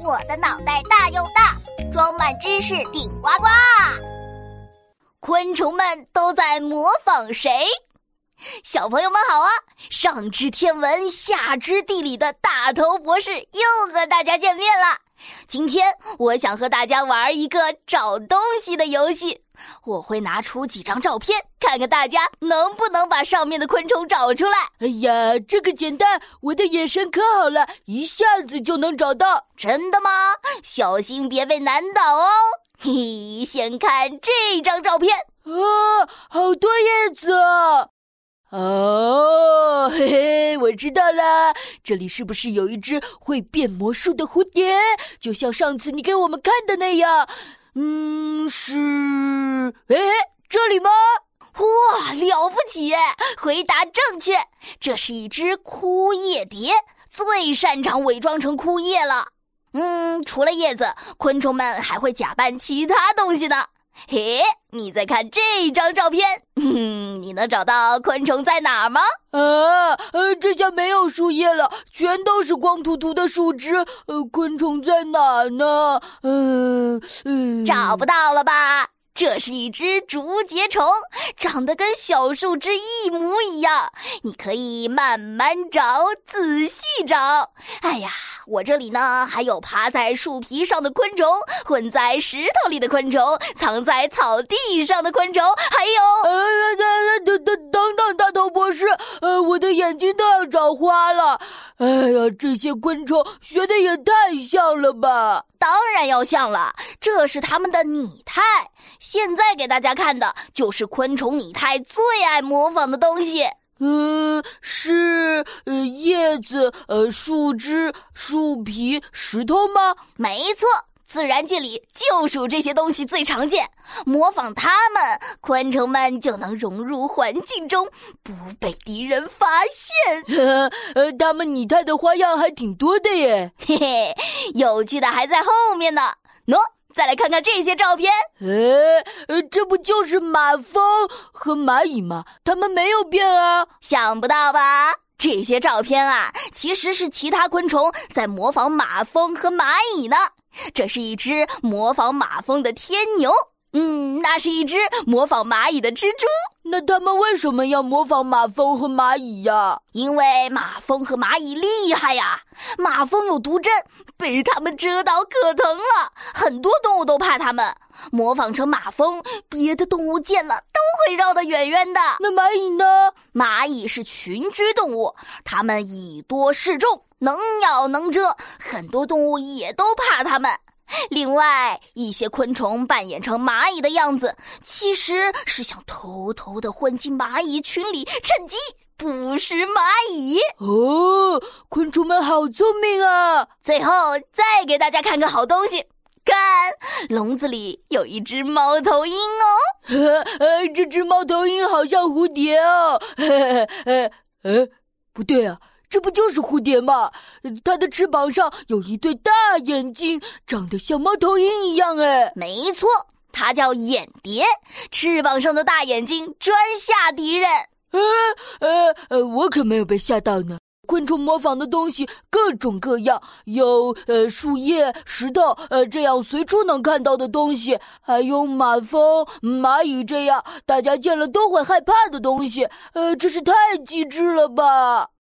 我的脑袋大又大，装满知识顶呱呱。昆虫们都在模仿谁？小朋友们好啊！上知天文，下知地理的大头博士又和大家见面了。今天我想和大家玩一个找东西的游戏。我会拿出几张照片，看看大家能不能把上面的昆虫找出来。哎呀，这个简单，我的眼神可好了，一下子就能找到。真的吗？小心别被难倒哦。嘿嘿，先看这张照片。啊，好多叶子啊！哦，嘿嘿，我知道啦，这里是不是有一只会变魔术的蝴蝶？就像上次你给我们看的那样。嗯，是，哎，这里吗？哇，了不起！回答正确，这是一只枯叶蝶，最擅长伪装成枯叶了。嗯，除了叶子，昆虫们还会假扮其他东西呢。嘿，你再看这张照片，哼，你能找到昆虫在哪儿吗？啊，呃，这下没有树叶了，全都是光秃秃的树枝。呃，昆虫在哪呢？嗯嗯，找不到了吧？这是一只竹节虫，长得跟小树枝一模一样。你可以慢慢找，仔细找。哎呀，我这里呢还有爬在树皮上的昆虫，混在石头里的昆虫，藏在草地上的昆虫，还有……呃，呃呃等，大头博士，呃，我的眼睛都要找花了。哎呀，这些昆虫学的也太像了吧！当然要像了，这是它们的拟态。现在给大家看的就是昆虫拟态最爱模仿的东西。嗯，是呃叶子、呃树枝、树皮、石头吗？没错。自然界里就属这些东西最常见，模仿它们，昆虫们就能融入环境中，不被敌人发现。呵 呃，它们拟态的花样还挺多的耶，嘿嘿，有趣的还在后面呢。喏，再来看看这些照片。呃，这不就是马蜂和蚂蚁吗？它们没有变啊，想不到吧？这些照片啊，其实是其他昆虫在模仿马蜂和蚂蚁呢。这是一只模仿马蜂的天牛，嗯，那是一只模仿蚂蚁的蜘蛛。那他们为什么要模仿马蜂和蚂蚁呀？因为马蜂和蚂蚁厉害呀！马蜂有毒针，被它们蛰到可疼了，很多动物都怕它们。模仿成马蜂，别的动物见了都会绕得远远的。那蚂蚁呢？蚂蚁是群居动物，它们以多示众。能咬能蛰，很多动物也都怕它们。另外，一些昆虫扮演成蚂蚁的样子，其实是想偷偷的混进蚂蚁群里，趁机捕食蚂蚁。哦，昆虫们好聪明啊！最后再给大家看个好东西，看，笼子里有一只猫头鹰哦。呃，这只猫头鹰好像蝴蝶哦。呃 呃，不对啊。这不就是蝴蝶吗？它的翅膀上有一对大眼睛，长得像猫头鹰一样。哎，没错，它叫眼蝶，翅膀上的大眼睛专吓敌人。呃呃呃，我可没有被吓到呢。昆虫模仿的东西各种各样，有呃树叶、石头，呃这样随处能看到的东西，还有马蜂、蚂蚁这样大家见了都会害怕的东西。呃，真是太机智了吧！